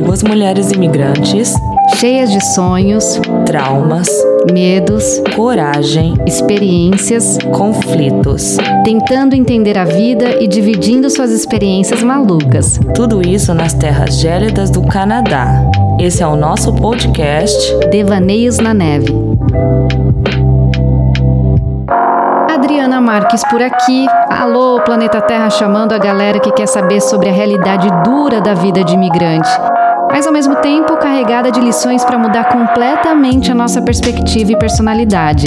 duas mulheres imigrantes cheias de sonhos, traumas, medos, coragem, experiências, conflitos. tentando entender a vida e dividindo suas experiências malucas. Tudo isso nas terras gélidas do Canadá. Esse é o nosso podcast. Devaneios na Neve. Adriana Marques por aqui. Alô, Planeta Terra chamando a galera que quer saber sobre a realidade dura da vida de imigrante. Mas ao mesmo tempo carregada de lições para mudar completamente a nossa perspectiva e personalidade.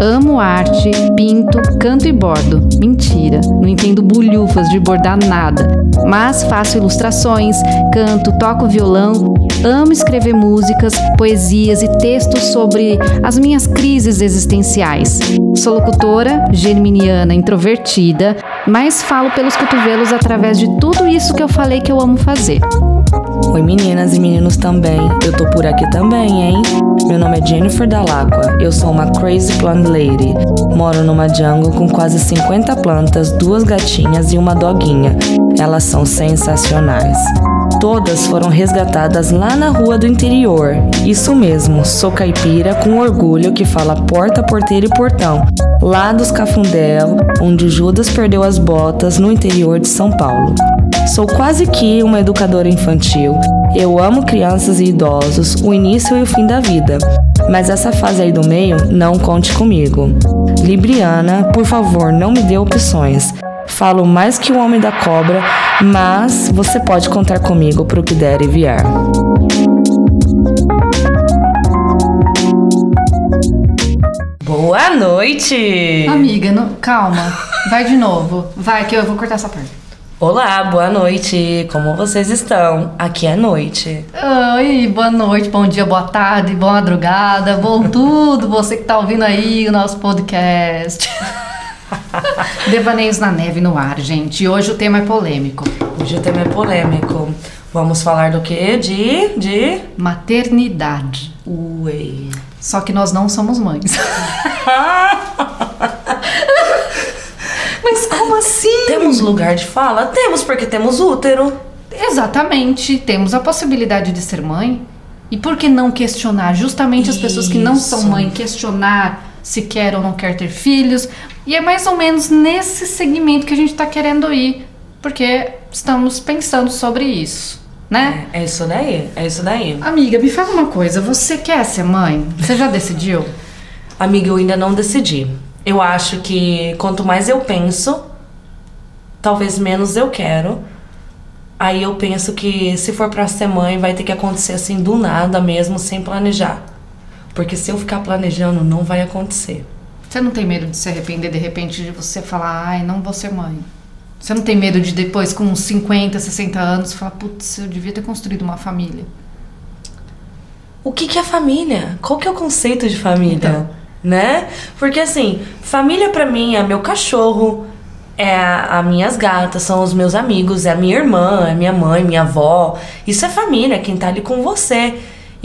Amo arte, pinto, canto e bordo. Mentira, não entendo bulhufas de bordar nada. Mas faço ilustrações, canto, toco violão, amo escrever músicas, poesias e textos sobre as minhas crises existenciais. Sou locutora, geminiana, introvertida, mas falo pelos cotovelos através de tudo isso que eu falei que eu amo fazer. Oi meninas e meninos também, eu tô por aqui também, hein? Meu nome é Jennifer Dalacqua, eu sou uma crazy plant lady. Moro numa jungle com quase 50 plantas, duas gatinhas e uma doguinha. Elas são sensacionais. Todas foram resgatadas lá na rua do interior. Isso mesmo, sou caipira com orgulho que fala porta, porteira e portão, lá dos Cafundel, onde Judas perdeu as botas no interior de São Paulo. Sou quase que uma educadora infantil. Eu amo crianças e idosos, o início e o fim da vida. Mas essa fase aí do meio, não conte comigo. Libriana, por favor, não me dê opções. Falo mais que o homem da cobra, mas você pode contar comigo para o que der e vier. Boa noite! Amiga, não- calma. Vai de novo. Vai que eu vou cortar essa parte. Olá, boa noite! Como vocês estão? Aqui é noite. Oi, boa noite, bom dia, boa tarde, boa madrugada, bom tudo, você que tá ouvindo aí o nosso podcast. Devaneios na neve no ar, gente. Hoje o tema é polêmico. Hoje o tema é polêmico. Vamos falar do que? De. de. Maternidade. Ué. Só que nós não somos mães. Como assim? Temos lugar de fala? Temos, porque temos útero. Exatamente. Temos a possibilidade de ser mãe. E por que não questionar? Justamente as pessoas que não são mãe, questionar se quer ou não quer ter filhos. E é mais ou menos nesse segmento que a gente tá querendo ir. Porque estamos pensando sobre isso, né? É isso daí, é isso daí. Amiga, me fala uma coisa. Você quer ser mãe? Você já decidiu? Amiga, eu ainda não decidi. Eu acho que quanto mais eu penso, talvez menos eu quero. Aí eu penso que se for pra ser mãe, vai ter que acontecer assim do nada mesmo, sem planejar. Porque se eu ficar planejando, não vai acontecer. Você não tem medo de se arrepender de repente de você falar, ai, não vou ser mãe? Você não tem medo de depois, com uns 50, 60 anos, falar, putz, eu devia ter construído uma família? O que, que é família? Qual que é o conceito de família? Então. Né? Porque assim, família pra mim é meu cachorro, é a, a minhas gatas, são os meus amigos, é a minha irmã, é minha mãe, minha avó. Isso é família, quem tá ali com você.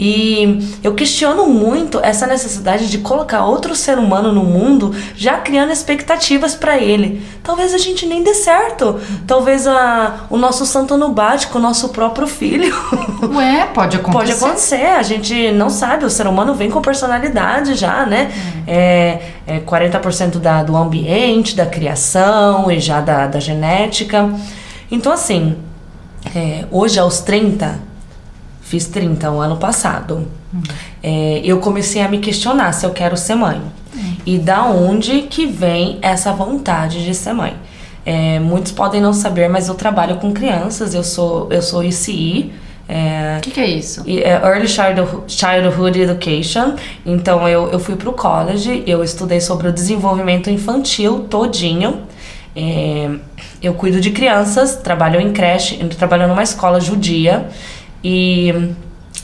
E eu questiono muito essa necessidade de colocar outro ser humano no mundo já criando expectativas pra ele. Talvez a gente nem dê certo. Talvez a, o nosso santo não bate com o nosso próprio filho. Ué, pode acontecer. Pode acontecer, a gente não sabe, o ser humano vem com personalidade já, né? É, é 40% da, do ambiente, da criação e já da, da genética. Então, assim, é, hoje aos 30, fiz 30 o ano passado, é, eu comecei a me questionar se eu quero ser mãe. E da onde que vem essa vontade de ser mãe? É, muitos podem não saber, mas eu trabalho com crianças, eu sou, eu sou ICI, é, O que, que é isso? é Early Childhood, Education. Então eu, eu fui pro college, eu estudei sobre o desenvolvimento infantil todinho. É, eu cuido de crianças, trabalho em creche, trabalho numa escola judia e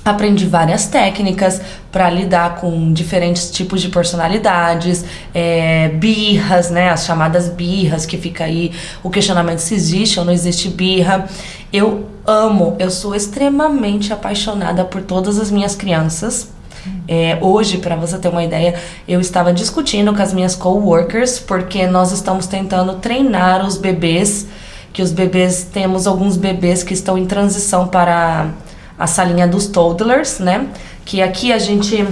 aprendi várias técnicas para lidar com diferentes tipos de personalidades, é, birras, né, as chamadas birras que fica aí o questionamento se existe ou não existe birra. Eu amo, eu sou extremamente apaixonada por todas as minhas crianças. É, hoje, para você ter uma ideia, eu estava discutindo com as minhas coworkers porque nós estamos tentando treinar os bebês, que os bebês temos alguns bebês que estão em transição para a salinha dos toddlers, né? Que aqui a gente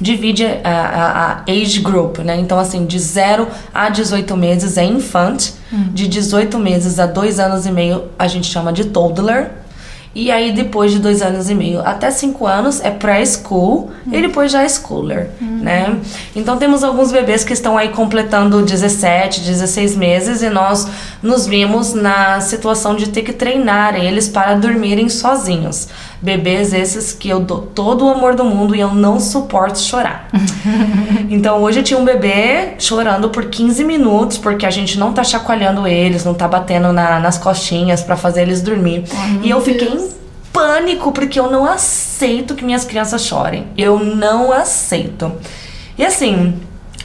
divide a, a, a, age group, né? Então, assim, de 0 a 18 meses é infante, hum. de 18 meses a 2 anos e meio a gente chama de toddler. E aí, depois de dois anos e meio até cinco anos, é pré-school uhum. e depois já é schooler, uhum. né? Então, temos alguns bebês que estão aí completando 17, 16 meses e nós nos vimos na situação de ter que treinar eles para dormirem sozinhos. Bebês esses que eu dou todo o amor do mundo e eu não suporto chorar. então hoje eu tinha um bebê chorando por 15 minutos porque a gente não tá chacoalhando eles, não tá batendo na, nas costinhas para fazer eles dormir. e eu fiquei Deus. em pânico porque eu não aceito que minhas crianças chorem. Eu não aceito. E assim,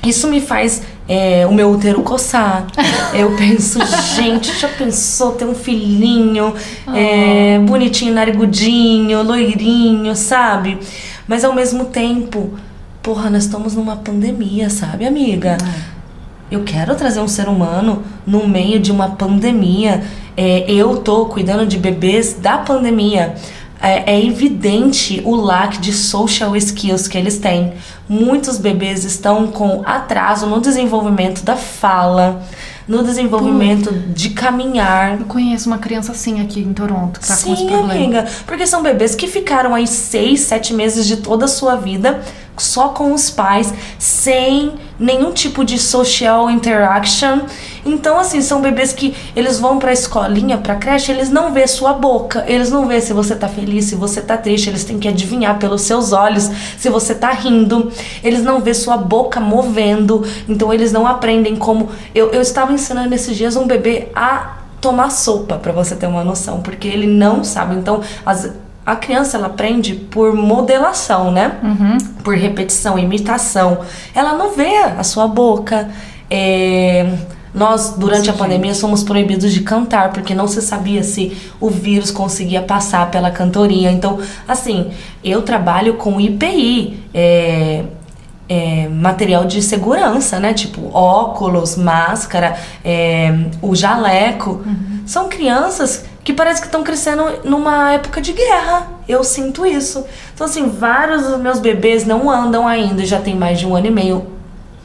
isso me faz é, o meu útero coçar. Eu penso, gente, já pensou ter um filhinho oh. é, bonitinho, narigudinho, loirinho, sabe? Mas ao mesmo tempo, porra, nós estamos numa pandemia, sabe, amiga? Eu quero trazer um ser humano no meio de uma pandemia. É, eu tô cuidando de bebês da pandemia é, é, evidente o lack de social skills que eles têm. Muitos bebês estão com atraso no desenvolvimento da fala, no desenvolvimento Puta. de caminhar. Eu conheço uma criança assim aqui em Toronto que tá Sim, com esse problema. amiga, porque são bebês que ficaram aí seis, sete meses de toda a sua vida só com os pais, sem nenhum tipo de social interaction. Então, assim, são bebês que eles vão pra escolinha, pra creche, eles não vê sua boca, eles não vê se você tá feliz, se você tá triste, eles têm que adivinhar pelos seus olhos se você tá rindo, eles não vê sua boca movendo, então eles não aprendem como. Eu, eu estava ensinando esses dias um bebê a tomar sopa, para você ter uma noção, porque ele não sabe. Então, as a criança ela aprende por modelação, né? Uhum. Por repetição, imitação. Ela não vê a sua boca. É... Nós, durante Nossa, a pandemia, gente. somos proibidos de cantar, porque não se sabia se o vírus conseguia passar pela cantoria. Então, assim, eu trabalho com IPI, é, é, material de segurança, né? Tipo óculos, máscara, é, o jaleco. Uhum. São crianças que parece que estão crescendo numa época de guerra. Eu sinto isso. Então, assim, vários dos meus bebês não andam ainda, já tem mais de um ano e meio.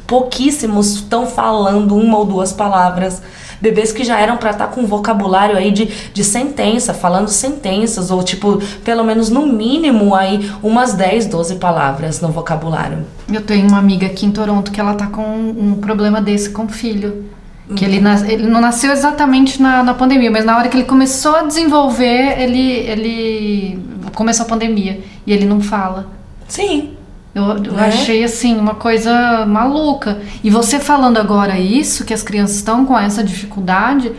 Pouquíssimos estão falando uma ou duas palavras. Bebês que já eram para estar tá com vocabulário aí de, de sentença, falando sentenças, ou tipo, pelo menos no mínimo aí umas 10, 12 palavras no vocabulário. Eu tenho uma amiga aqui em Toronto que ela tá com um problema desse com o filho. Que ele, nas, ele não nasceu exatamente na, na pandemia, mas na hora que ele começou a desenvolver, ele, ele começou a pandemia e ele não fala. Sim. Eu, eu é? achei assim uma coisa maluca. E você falando agora isso, que as crianças estão com essa dificuldade,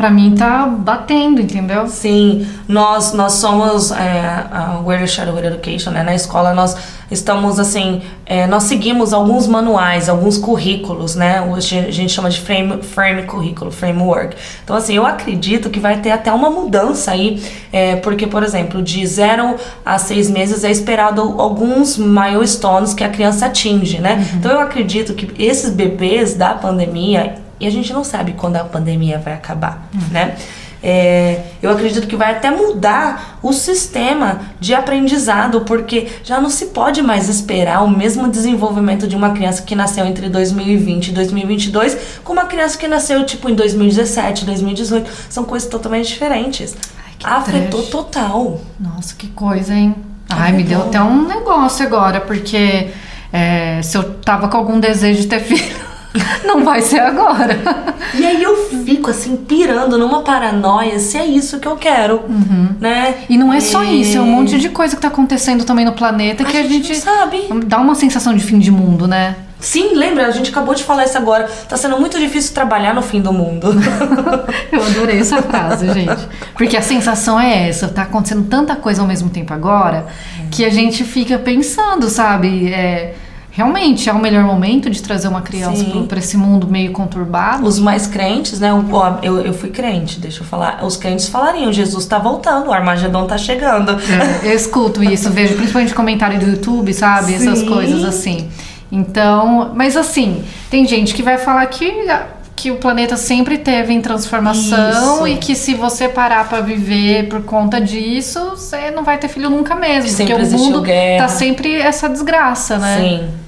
para mim tá batendo, entendeu? Sim, nós nós somos é, a We're Shadow Education, né? Na escola nós estamos assim, é, nós seguimos alguns manuais, alguns currículos, né? a gente chama de frame, frame currículo, framework. Então assim, eu acredito que vai ter até uma mudança aí, é, porque por exemplo, de 0 a 6 meses é esperado alguns milestones que a criança atinge, né? Uhum. Então eu acredito que esses bebês da pandemia e a gente não sabe quando a pandemia vai acabar, uhum. né? É, eu acredito que vai até mudar o sistema de aprendizado, porque já não se pode mais esperar o mesmo desenvolvimento de uma criança que nasceu entre 2020 e 2022 com uma criança que nasceu tipo em 2017, 2018. São coisas totalmente diferentes. Ai, Afetou trash. total. Nossa, que coisa, hein? Ai, me deu até um negócio agora, porque é, se eu tava com algum desejo de ter filho. Não vai ser agora. E aí eu fico assim, pirando numa paranoia se é isso que eu quero, uhum. né? E não é só isso, é um monte de coisa que tá acontecendo também no planeta a que gente a gente sabe. Dá uma sensação de fim de mundo, né? Sim, lembra? A gente acabou de falar isso agora. Tá sendo muito difícil trabalhar no fim do mundo. eu adorei essa frase, gente. Porque a sensação é essa, tá acontecendo tanta coisa ao mesmo tempo agora, que a gente fica pensando, sabe? É, realmente é o melhor momento de trazer uma criança para esse mundo meio conturbado. Os mais crentes, né? Eu, eu fui crente, deixa eu falar. Os crentes falariam: Jesus está voltando, o Armagedon está chegando. É, eu escuto isso, vejo principalmente comentário do YouTube, sabe? Sim. Essas coisas assim. Então, mas assim, tem gente que vai falar que que o planeta sempre teve em transformação Isso. e que se você parar para viver por conta disso, você não vai ter filho nunca mesmo. Sempre porque o mundo guerra. tá sempre essa desgraça, né? Sim.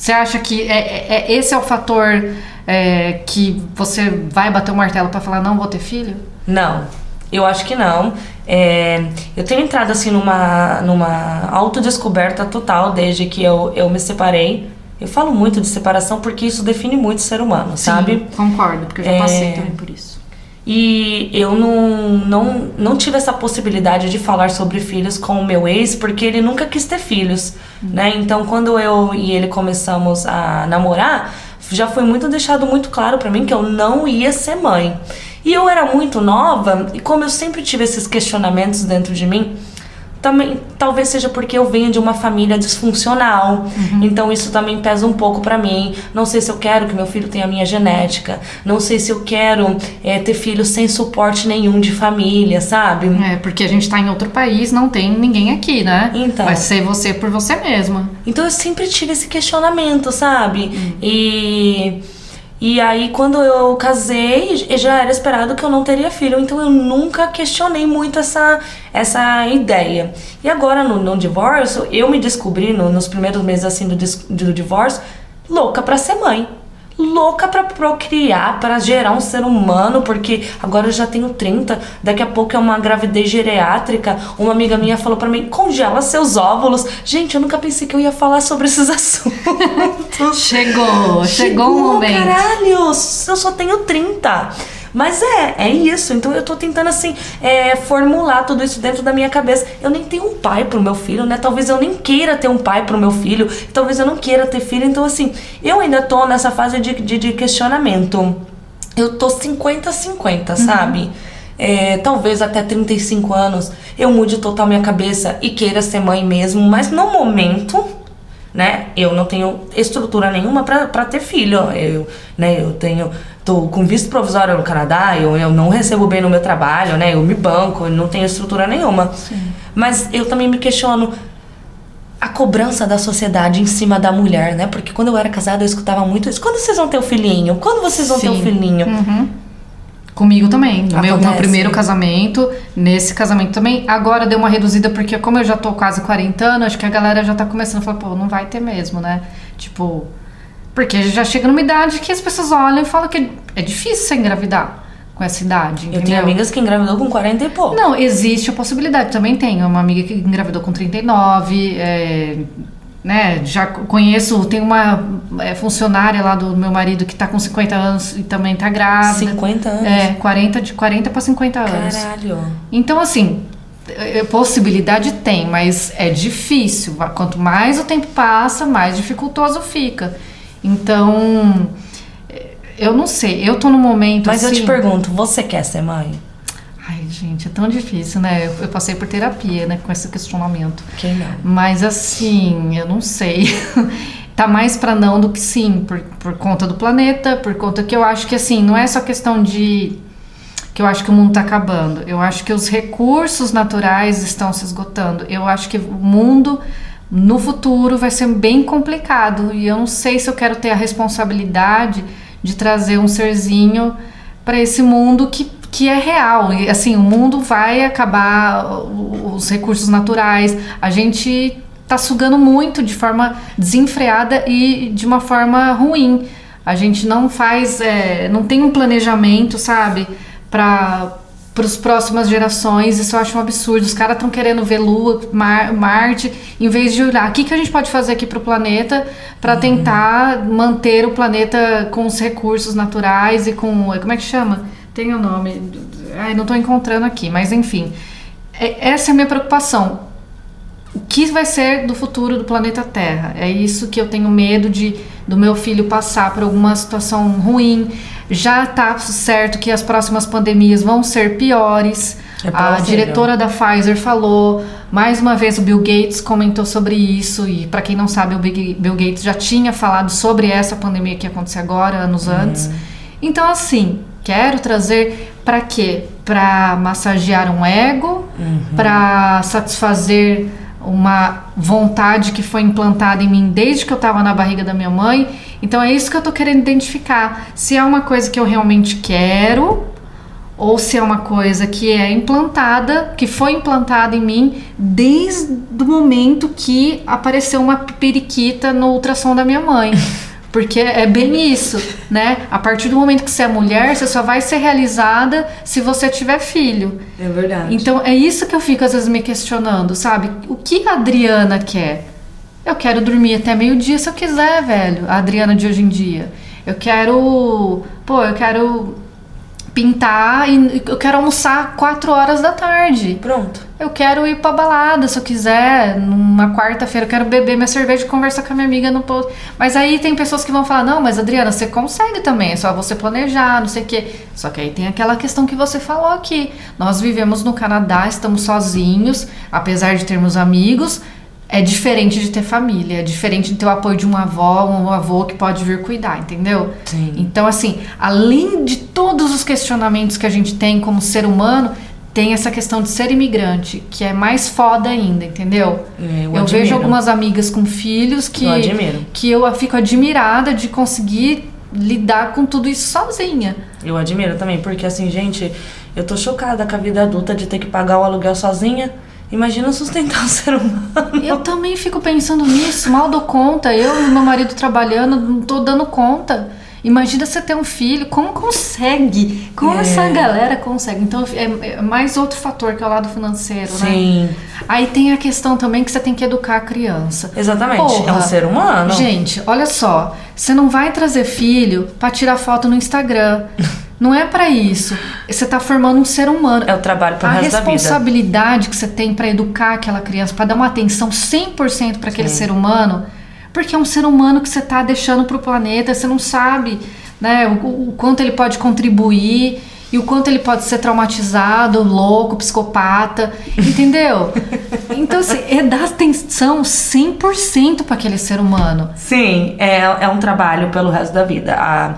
Você acha que é, é- é- esse é o fator é, que você vai bater o martelo para falar não vou ter filho? Não, eu acho que não. É, eu tenho entrado assim numa, numa autodescoberta total desde que eu, eu me separei. Eu falo muito de separação porque isso define muito o ser humano, sabe? Concordo, porque eu já É. passei também por isso. E eu não, não, não tive essa possibilidade de falar sobre filhos com o meu ex, porque ele nunca quis ter filhos, né? Então, quando eu e ele começamos a namorar, já foi muito deixado muito claro pra mim que eu não ia ser mãe. E eu era muito nova, e como eu sempre tive esses questionamentos dentro de mim, também talvez seja porque eu venho de uma família disfuncional. Então isso também pesa um pouco pra mim. Não sei se eu quero que meu filho tenha a minha genética. Não sei se eu quero eh, ter filho sem suporte nenhum de família, sabe? É, porque a gente tá em outro país, não tem ninguém aqui, né? Então. Vai ser você por você mesma. Então eu sempre tive esse questionamento, sabe? E e aí quando eu casei, já era esperado que eu não teria filho, então eu nunca questionei muito essa essa ideia. E agora no, no divórcio, eu me descobri no- nos primeiros meses assim do, do divórcio louca pra ser mãe. Louca pra procriar, pra gerar um ser humano, porque agora eu já tenho 30, daqui a pouco é uma gravidez geriátrica. Uma amiga minha falou pra mim: congela seus óvulos. Gente, eu nunca pensei que eu ia falar sobre esses assuntos. Chegou, chegou o momento. Caralho, eu só tenho 30. Mas é, é isso. Então eu tô tentando, assim, é, formular tudo isso dentro da minha cabeça. Eu nem tenho um pai pro meu filho, né? Talvez eu nem queira ter um pai pro meu filho. Talvez eu não queira ter filho. Então, assim, eu ainda tô nessa fase de, de, de questionamento. Eu tô 50-50, sabe? É, talvez até 35 anos eu mude total minha cabeça e queira ser mãe mesmo, mas no momento né? Eu não tenho estrutura nenhuma pra ter filho. Eu, né, eu tenho tô com visto provisório no Canadá, eu, eu não recebo bem no meu trabalho, né? Eu me banco, eu não tenho estrutura nenhuma. Mas eu também me questiono a cobrança da sociedade em cima da mulher, né? Porque quando eu era casada eu escutava muito isso. Quando vocês vão ter o filhinho? Quando vocês vão ter o Sim. filhinho? Comigo também. No meu, no primeiro casamento, nesse casamento também. Agora deu uma reduzida, porque como eu já tô quase 40 anos, acho que a galera já tá começando a falar, pô, não vai ter mesmo, né? Tipo. Porque já chega numa idade que as pessoas olham e falam que é difícil você engravidar com essa idade. Eu entendeu? tenho amigas que engravidou com 40 e pouco. Não, existe a possibilidade. Também tenho uma amiga que engravidou com 39, é, né? Já conheço, tem uma é, funcionária lá do meu marido que tá com 50 anos e também tá grávida. 50 anos. É, 40, de 40 para 50 anos. Caralho. Então, assim, é, possibilidade tem, mas é difícil. Quanto mais o tempo passa, mais dificultoso fica. Então, é, eu não sei. Eu tô num momento Mas eu assim... te pergunto, você quer ser mãe? Ai, gente, é tão difícil, né? Eu, eu passei por terapia, né, com esse questionamento. Quem não? Mas assim, eu não sei. tá mais pra não do que sim, por, por conta do planeta, por conta que eu acho que assim, não é só questão de que eu acho que o mundo tá acabando. Eu acho que os recursos naturais estão se esgotando. Eu acho que o mundo no futuro vai ser bem complicado e eu não sei se eu quero ter a responsabilidade de trazer um serzinho para esse mundo que, que é real. E assim, o mundo vai acabar, os recursos naturais, a gente tá sugando muito de forma desenfreada e de uma forma ruim. A gente não faz, é, não tem um planejamento, sabe, para para as próximas gerações. Isso eu acho um absurdo. Os caras estão querendo ver Lua, Mar- Marte, em vez de olhar o que, que a gente pode fazer aqui para o planeta para tentar manter o planeta com os recursos naturais e com. Como é que chama? Tem o nome. Ai, não estou encontrando aqui, mas enfim. É- essa é a minha preocupação. O que vai ser do futuro do planeta Terra? É isso que eu tenho medo de do meu filho passar por alguma situação ruim. Já tá certo que as próximas pandemias vão ser piores. É a diretora da Pfizer falou, mais uma vez o Bill Gates comentou sobre isso e para quem não sabe, o Bill Gates já tinha falado sobre essa pandemia que ia acontecer agora, anos antes. Então assim, quero trazer para quê? Para massagear um ego, para satisfazer uma vontade que foi implantada em mim desde que eu estava na barriga da minha mãe. Então é isso que eu tô querendo identificar. Se é uma coisa que eu realmente quero ou se é uma coisa que é implantada, que foi implantada em mim desde o momento que apareceu uma periquita no ultrassom da minha mãe. Porque é bem isso, né? A partir do momento que você é mulher, você só vai ser realizada se você tiver filho. É verdade. Então é isso que eu fico às vezes me questionando, sabe? O que a Adriana quer? Eu quero dormir até meio-dia se eu quiser, velho. A Adriana de hoje em dia. Eu quero. Pô, eu quero pintar e eu quero almoçar 4 horas da tarde. Pronto. Eu quero ir pra balada se eu quiser, numa quarta-feira, eu quero beber minha cerveja e conversar com a minha amiga no posto. Mas aí tem pessoas que vão falar: não, mas Adriana, você consegue também, é só você planejar, não sei o quê. Só que aí tem aquela questão que você falou aqui. Nós vivemos no Canadá, estamos sozinhos, apesar de termos amigos. É diferente de ter família, é diferente de ter o apoio de uma avó, um avô que pode vir cuidar, entendeu? Sim. Então, assim, além de todos os questionamentos que a gente tem como ser humano, tem essa questão de ser imigrante, que é mais foda ainda, entendeu? É, eu eu vejo algumas amigas com filhos que Eu admiro. que eu fico admirada de conseguir lidar com tudo isso sozinha. Eu admiro também, porque assim, gente, eu tô chocada com a vida adulta de ter que pagar o aluguel sozinha. Imagina sustentar um ser humano. Eu também fico pensando nisso, mal dou conta. Eu e meu marido trabalhando, não tô dando conta. Imagina você ter um filho, como consegue? Como É. essa galera consegue? Então é, é mais outro fator que é o lado financeiro, né? Sim, Aí tem a questão também que você tem que educar a criança. exatamente. Porra. É um ser humano. Gente, olha só, você não vai trazer filho pra tirar foto no Instagram. Não é pra isso. Você tá formando um ser humano. É o trabalho pro a resto da vida. responsabilidade que você tem pra educar aquela criança, pra dar uma atenção 100% pra aquele Sim. ser humano, porque é um ser humano que você tá deixando pro planeta, você não sabe, né, o, o quanto ele pode contribuir e o quanto ele pode ser traumatizado, louco, psicopata, entendeu? então assim, é dar atenção 100% pra aquele ser humano. Sim, é, é um trabalho pelo resto da vida. A, a,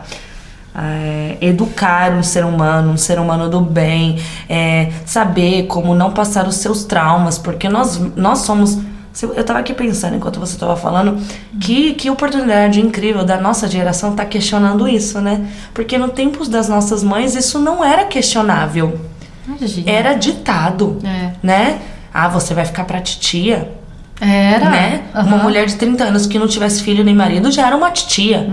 é, educar um ser humano, um ser humano do bem, é, saber como não passar os seus traumas, porque nós, nós somos. Eu tava aqui pensando enquanto você tava falando que, que oportunidade incrível da nossa geração tá questionando isso, né? Porque no tempos das nossas mães isso não era questionável, Imagina. era ditado, É. né? Ah, você vai ficar pra titia, Era. né? Uma Aham. mulher de 30 anos que não tivesse filho nem marido já era uma titia,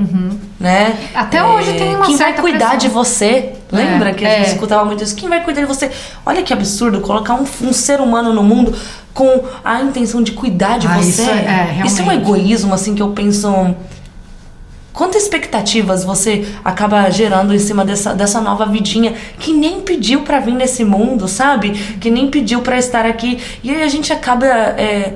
né? Até hoje tem uma Quem vai cuidar pressão. de você? Lembra É, que a gente é. escutava muito isso? Quem vai cuidar de você? Olha que absurdo colocar um, um ser humano no mundo com a intenção de cuidar de Ah, você. isso é- é, Isso é um egoísmo, assim, que eu penso... Quantas expectativas você acaba gerando em cima dessa, dessa nova vidinha que nem pediu pra vir nesse mundo, sabe? Que nem pediu pra estar aqui. E aí a gente acaba. é,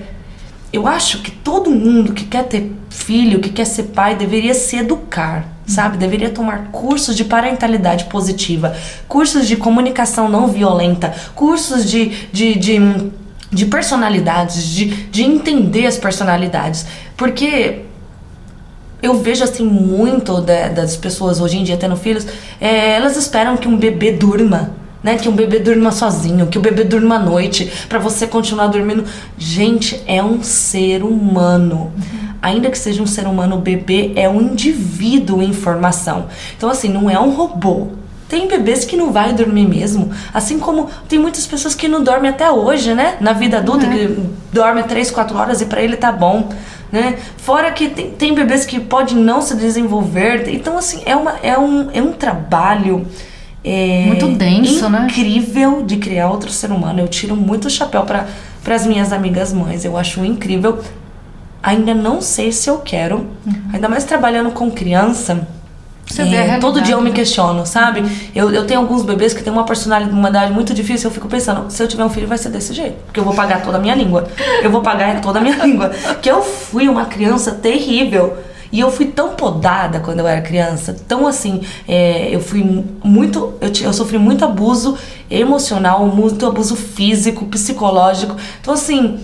eu acho que todo mundo que quer ter filho, que quer ser pai, deveria se educar, sabe? Deveria tomar cursos de parentalidade positiva, cursos de comunicação não violenta, cursos de. de, de de personalidades, de, de entender as personalidades. Porque eu vejo assim muito da- das pessoas hoje em dia tendo filhos, é, elas esperam que um bebê durma, né? Que um bebê durma sozinho, que o bebê durma à noite, pra você continuar dormindo. Gente, é um ser humano. Ainda que seja um ser humano, o bebê é um indivíduo em formação. Então, assim, não é um robô. Tem bebês que não vai dormir mesmo. Assim como tem muitas pessoas que não dormem até hoje, né? Na vida adulta, que dorme 3, 4 horas e pra ele tá bom. Né? Fora que tem, tem bebês que podem não se desenvolver. Então, assim, é, uma, é, um, é um trabalho. É, Muito denso, né? incrível de criar outro ser humano. Eu tiro muito chapéu para as minhas amigas mães. Eu acho incrível. Ainda não sei se eu quero. Ainda mais trabalhando com criança. Você é, vê a realidade, todo dia eu me né? questiono, sabe? Eu, eu tenho alguns bebês que têm uma personalidade muito difícil. Eu fico pensando, se eu tiver um filho, vai ser desse jeito. Porque eu vou pagar toda a minha língua. Eu vou pagar toda a minha língua. Que eu fui uma criança terrível. E eu fui tão podada quando eu era criança, tão assim, é, eu fui mu- muito, eu, eu sofri muito abuso emocional, muito abuso físico, psicológico. Então assim,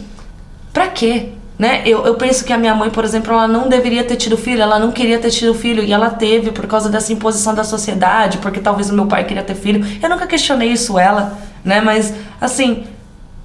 Pra quê? Né? Eu, eu penso que a minha mãe, por exemplo, ela não deveria ter tido filho, ela não queria ter tido filho e ela teve por causa dessa imposição da sociedade, porque talvez o meu pai queria ter filho. Eu nunca questionei isso ela, né? Mas assim,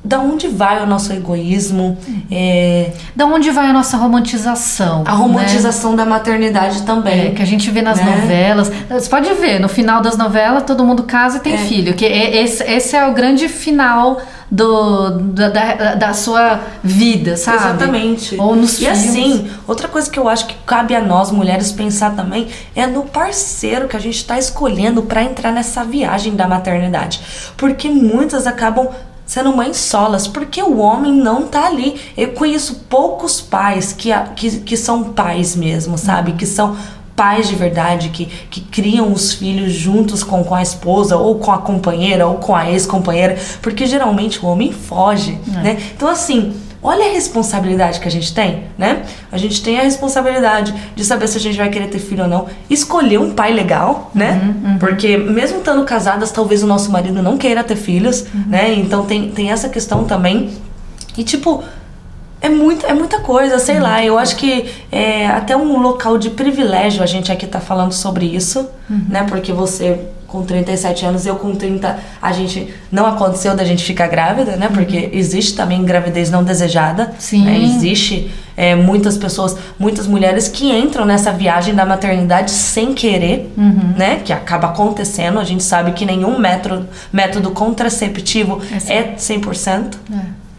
da onde vai o nosso egoísmo, é, Da onde vai a nossa romantização? a romantização da maternidade né? também. É, que a gente vê nas Né? novelas. Você pode ver, no final das novelas, todo mundo casa e tem filho. Que é- esse, esse é o grande final do, da, da, da sua vida, sabe? Exatamente. Ou nos e filmes. assim, outra coisa que eu acho que cabe a nós mulheres pensar também é no parceiro que a gente está escolhendo para entrar nessa viagem da maternidade. Porque muitas acabam sendo mães solas, porque o homem não tá ali. Eu conheço poucos pais que, que, que são pais mesmo, sabe? Que são pais de verdade que, que criam os filhos juntos com, com a esposa ou com a companheira ou com a ex-companheira, porque geralmente o homem foge, né? Então assim, olha a responsabilidade que a gente tem, né? A gente tem a responsabilidade de saber se a gente vai querer ter filho ou não, escolher um pai legal, né? Porque mesmo estando casadas, talvez o nosso marido não queira ter filhos, né? Então tem, tem essa questão também. E tipo, é, muito, é muita coisa, sei lá. Eu acho que é até um local de privilégio a gente aqui tá falando sobre isso, né? Porque você com 37 anos, eu com 30, a gente não aconteceu da gente ficar grávida, né? Porque existe também gravidez não desejada. Sim. né? Existe é, muitas pessoas, muitas mulheres que entram nessa viagem da maternidade sem querer, né? Que acaba acontecendo. A gente sabe que nenhum método, método contraceptivo É é 100%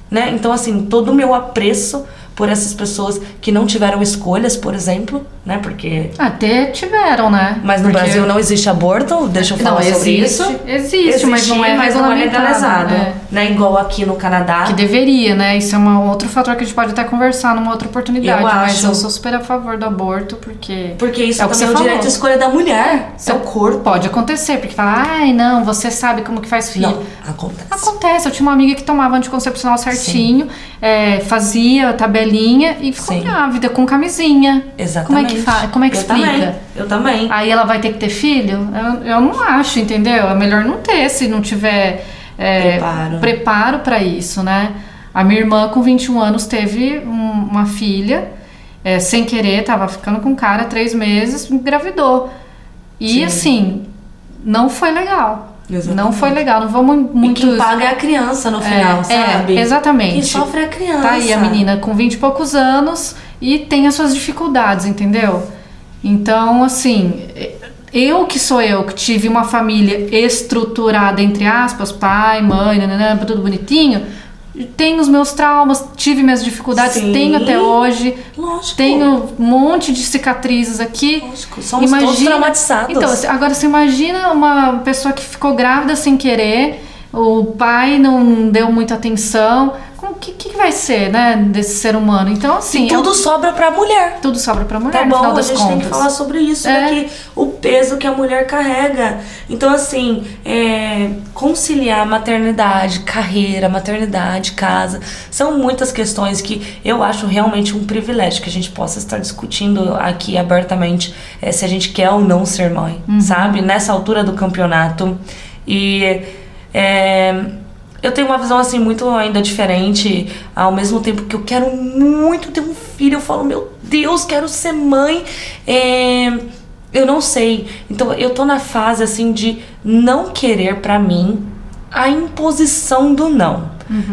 né? Então, assim, todo o meu apreço por essas pessoas que não tiveram escolhas, por exemplo, né? Porque. Até tiveram, né? Mas no Porque- Brasil não existe aborto, deixa eu falar Não, sobre existe, isso. existe, mas não é mas não é legalizado, é. né? Igual aqui no Canadá. Que deveria, né? Isso é um outro fator que a gente pode até conversar numa outra oportunidade. Eu Mas acho. eu sou super a favor do aborto, porque. Porque isso é o que também você é o direito de escolha da mulher, seu corpo. Pode acontecer, porque fala, ai, não, você sabe como que faz filho. Não, acontece. Acontece, eu tinha uma amiga que tomava anticoncepcional certinho, é, fazia tabelinha e ficou Sim. grávida com camisinha. Exatamente. Como é que faz? Como é que eu explica? Também, eu também. Aí ela vai ter que ter filho? Eu, eu não acho, entendeu? É melhor não ter se não tiver é, Preparo. para isso, né? A minha irmã, com 21 anos, teve um- uma filha, é, sem querer, tava ficando com um cara três meses, engravidou. E Sim. assim, não foi legal. Exatamente. Não foi legal, não vamos E muito. quem paga é a criança no final, é, sabe? exatamente. Quem sofre é a criança. Tá aí a menina com 20 e poucos anos e tem as suas dificuldades, entendeu? Então, assim, eu que sou eu, que tive uma família estruturada, entre aspas, pai, mãe, nananã, tudo bonitinho, tenho os meus traumas, tive minhas dificuldades, Sim. tenho até hoje. Lógico. Tenho um monte de cicatrizes aqui. Lógico, somos todos traumatizados. Então, assim, agora você imagina uma pessoa que ficou grávida sem querer, o pai não deu muita atenção. O que, que vai ser, né, desse ser humano? Então, assim, E tudo sobra pra mulher. é- tudo sobra pra mulher, Tá no final bom, a das gente contas. tem que falar sobre isso É. daqui, o peso que a mulher carrega. Então, assim, é, conciliar maternidade, carreira, maternidade, casa, são muitas questões que eu acho realmente um privilégio que a gente possa estar discutindo aqui abertamente é, se a gente quer ou não ser mãe, Uhum. sabe? Nessa altura do campeonato. E. é, eu tenho uma visão assim muito ainda diferente, ao mesmo tempo que eu quero muito ter um filho, eu falo, meu Deus, quero ser mãe. É, eu não sei. Então eu tô na fase assim de não querer pra mim a imposição do não.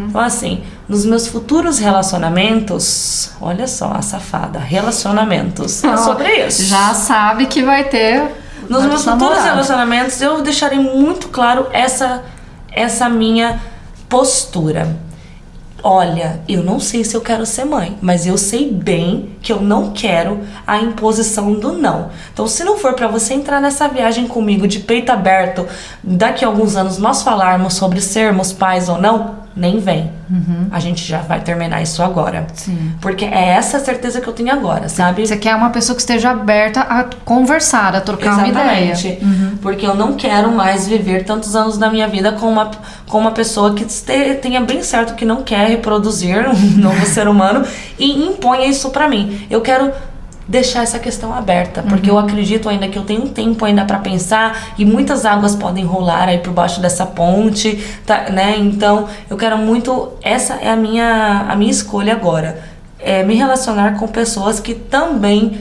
Então assim, nos meus futuros relacionamentos, olha só a safada, relacionamentos. É sobre isso. Já sabe que vai ter. Nos meus futuros namorados. relacionamentos, eu deixarei muito claro essa, essa minha postura. Olha, eu não sei se eu quero ser mãe, mas eu sei bem que eu não quero a imposição do não. Então, se não for pra você entrar nessa viagem comigo de peito aberto, daqui a alguns anos nós falarmos sobre sermos pais ou não, nem vem. A gente já vai terminar isso agora. Sim. Porque é essa certeza que eu tenho agora, sabe? Você quer uma pessoa que esteja aberta a conversar, a trocar uma ideia. Exatamente. Porque eu não quero mais viver tantos anos da minha vida com uma, com uma pessoa que este- tenha bem certo que não quer reproduzir um novo ser humano e imponha isso pra mim. Eu quero deixar essa questão aberta, porque eu acredito ainda que eu tenho um tempo ainda pra pensar e muitas águas podem rolar aí por baixo dessa ponte, tá, né? Então, eu quero muito essa é a minha a minha escolha agora. É me relacionar com pessoas que também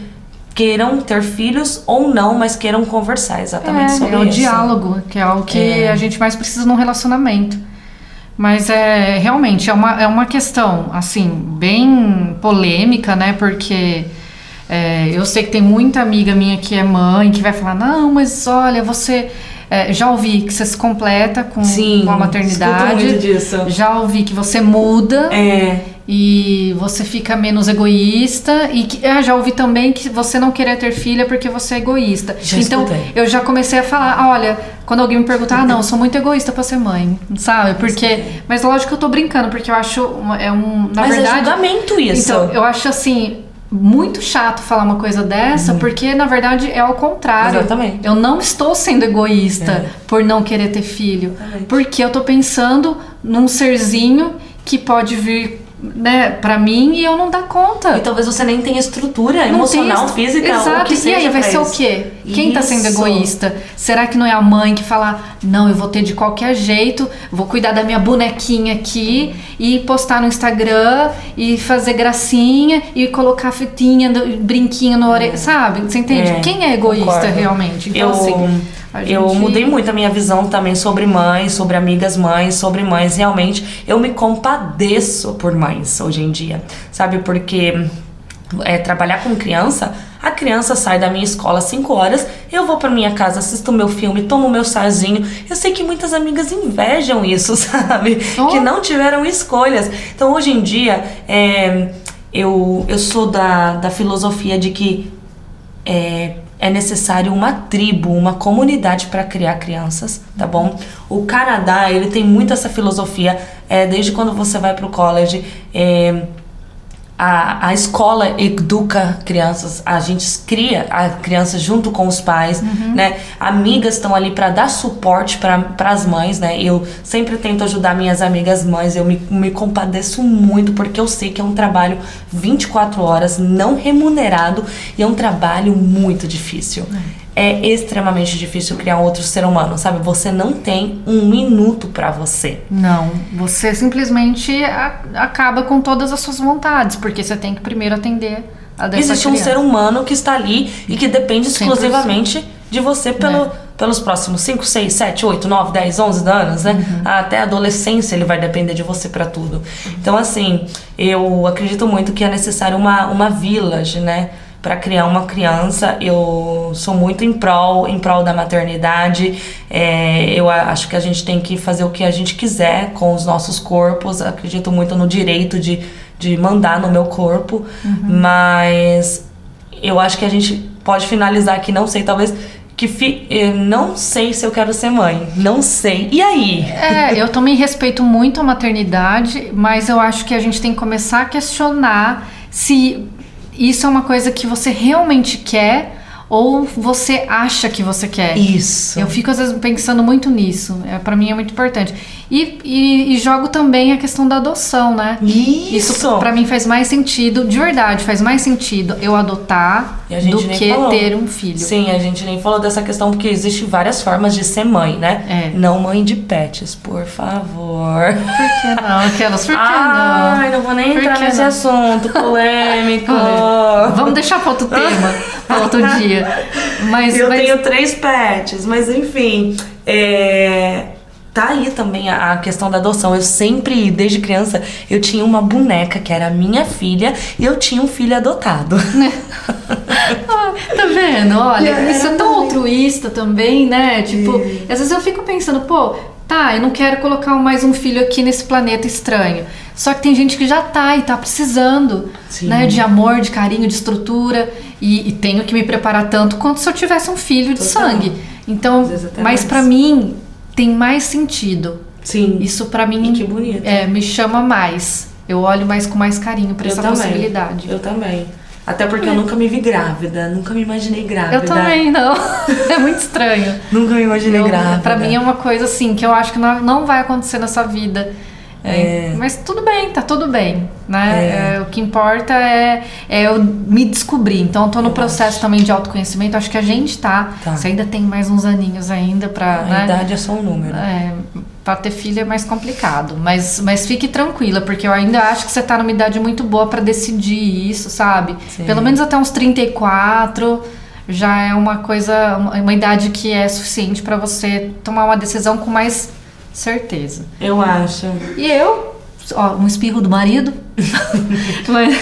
queiram ter filhos ou não, mas queiram conversar exatamente É, sobre é o isso. diálogo, que é o que É. a gente mais precisa num relacionamento. Mas é realmente é uma, é uma questão assim bem polêmica, né? Porque é, eu sei que tem muita amiga minha que é mãe que vai falar não, mas olha você é, já ouvi que você se completa com, Sim, com a maternidade. muito disso. Já ouvi que você muda. É. E você fica menos egoísta. E que, ah, já ouvi também que você não querer ter filha porque você é egoísta. Já então, escutei. eu já comecei a falar: ah, olha, quando alguém me perguntar, ah, não, eu sou muito egoísta pra ser mãe, sabe? Porque. Mas lógico que eu tô brincando, porque eu acho. uma- É um. Na Mas é verdade. julgamento isso. Então, eu acho assim. Muito chato falar uma coisa dessa, porque na verdade é ao contrário. Exatamente. Eu não estou sendo egoísta por não querer ter filho. Exatamente. Porque eu tô pensando num serzinho que pode vir, né, pra mim e eu não dar conta. E talvez você nem tenha estrutura Não emocional, tem- física, Exato. ou que e aí vai ser o isso. quê? Quem tá sendo egoísta? Será que não é a mãe que fala, não, eu vou ter de qualquer jeito, vou cuidar da minha bonequinha aqui e postar no Instagram e fazer gracinha e colocar fitinha, brinquinho no orelha, sabe? Você entende? É, Quem é egoísta concordo. realmente? Então, eu, assim, a eu gente- mudei muito a minha visão também sobre mães, sobre amigas mães, sobre mães. Realmente, eu me compadeço por mães hoje em dia, sabe? Porque é, trabalhar com criança, a criança sai da minha escola às 5 horas, eu vou pra minha casa, assisto meu filme, tomo meu chazinho. Eu sei que muitas amigas invejam isso, sabe? Oh. Que não tiveram escolhas. Então, hoje em dia, é, eu, eu sou da, da filosofia de que é, é necessário uma tribo, uma comunidade para criar crianças, tá bom? O Canadá, ele tem muito essa filosofia, é, desde quando você vai pro college, é, a, a escola educa crianças, a gente cria a criança junto com os pais, né? Amigas estão ali para dar suporte para as mães, né? Eu sempre tento ajudar minhas amigas mães, eu me, me compadeço muito porque eu sei que é um trabalho 24 horas, não remunerado e é um trabalho muito difícil. É extremamente difícil criar um outro ser humano, sabe? Você não tem um minuto para você. Não, você simplesmente a- acaba com todas as suas vontades, porque você tem que primeiro atender a Existe um ser humano que está ali e que depende 100%. exclusivamente de você pelo, Né. pelos próximos 5, 6, 7, 8, 9, 10, 11 anos, né? Uhum. Até a adolescência ele vai depender de você para tudo. Então, assim, eu acredito muito que é necessário uma, uma village, né? Para criar uma criança, eu sou muito em prol, em prol da maternidade. É, eu acho que a gente tem que fazer o que a gente quiser com os nossos corpos. Acredito muito no direito de, de mandar no meu corpo, mas eu acho que a gente pode finalizar aqui, não sei, talvez que fi, eu não sei se eu quero ser mãe, não sei. E aí? É, eu também respeito muito a maternidade, mas eu acho que a gente tem que começar a questionar se isso é uma coisa que você realmente quer ou você acha que você quer. Isso. Eu fico às vezes pensando muito nisso. É, para mim é muito importante. E, e, e jogo também a questão da adoção, né? Isso. Isso pra mim faz mais sentido, de verdade, faz mais sentido eu adotar do que falou. ter um filho. Sim, a gente nem falou dessa questão porque existem várias formas de ser mãe, né? É. Não mãe de pets, por favor. Por que não? Aquelas, por que Ai, não vou nem Por entrar nesse não? assunto polêmico. não? Vamos deixar para outro tema, para outro dia. Mas, Eu mas- tenho três pets, mas enfim. É... Tá aí também a questão da adoção. Eu sempre, desde criança, eu tinha uma boneca que era minha filha e eu tinha um filho adotado. Ah, tá vendo? Olha, isso é tão altruísta também, né? Tipo, às vezes eu fico pensando, pô, tá, eu não quero colocar mais um filho aqui nesse planeta estranho. Só que tem gente que já tá e tá precisando, Sim. né? De amor, de carinho, de estrutura. E, e tenho que me preparar tanto quanto se eu tivesse um filho de Total. sangue. Então, mas pra mim tem mais sentido. Sim. Isso pra mim que bonito. é, me chama mais. Eu olho mais com mais carinho pra eu essa também. possibilidade. Eu também. Até porque eu nunca me vi grávida, nunca me imaginei grávida. Eu também não. é muito estranho. Nunca me imaginei Eu, grávida. pra mim é uma coisa assim que eu acho que não, não vai acontecer nessa vida. É, Mas tudo bem, tá tudo bem, né? É, o que importa é, é eu me descobrir. Então, eu tô no processo também de autoconhecimento. Acho que a gente tá. Tá. Você ainda tem mais uns aninhos ainda pra. A né? idade é só um número. É, pra ter filho é mais complicado. Mas, mas fique tranquila, porque eu ainda acho que você tá numa idade muito boa pra decidir isso, sabe? Sim. Pelo menos até uns 34 já é uma coisa, uma, uma idade que é suficiente pra você tomar uma decisão com mais Certeza. Eu acho. E eu, ó, um espirro do marido. mas,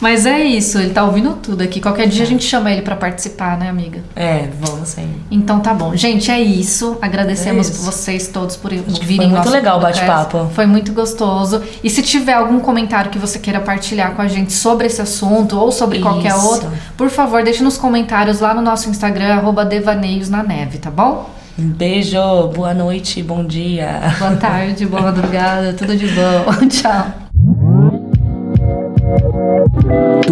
mas é isso, ele tá ouvindo tudo aqui. Qualquer dia a gente chama ele para participar, né, amiga? É, vamos sim. Então tá bom. Gente, é isso. Agradecemos É isso. vocês todos por que ouvirem foi muito legal o bate-papo. Foi muito gostoso. E se tiver algum comentário que você queira partilhar com a gente sobre esse assunto ou sobre qualquer Isso. outro, por favor, deixe nos comentários lá no nosso Instagram, arroba Devaneios na Neve, tá bom? Um beijo, boa noite, bom dia. Boa tarde, boa madrugada, tudo de bom. Tchau.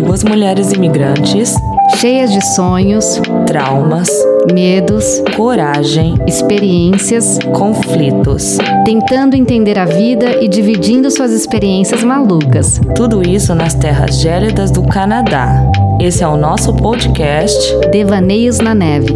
Duas mulheres imigrantes, Cheias de sonhos, traumas, medos, coragem, experiências, conflitos. tentando entender a vida e dividindo suas experiências malucas. Tudo isso nas terras gélidas do Canadá. Esse é o nosso podcast. Devaneios na Neve.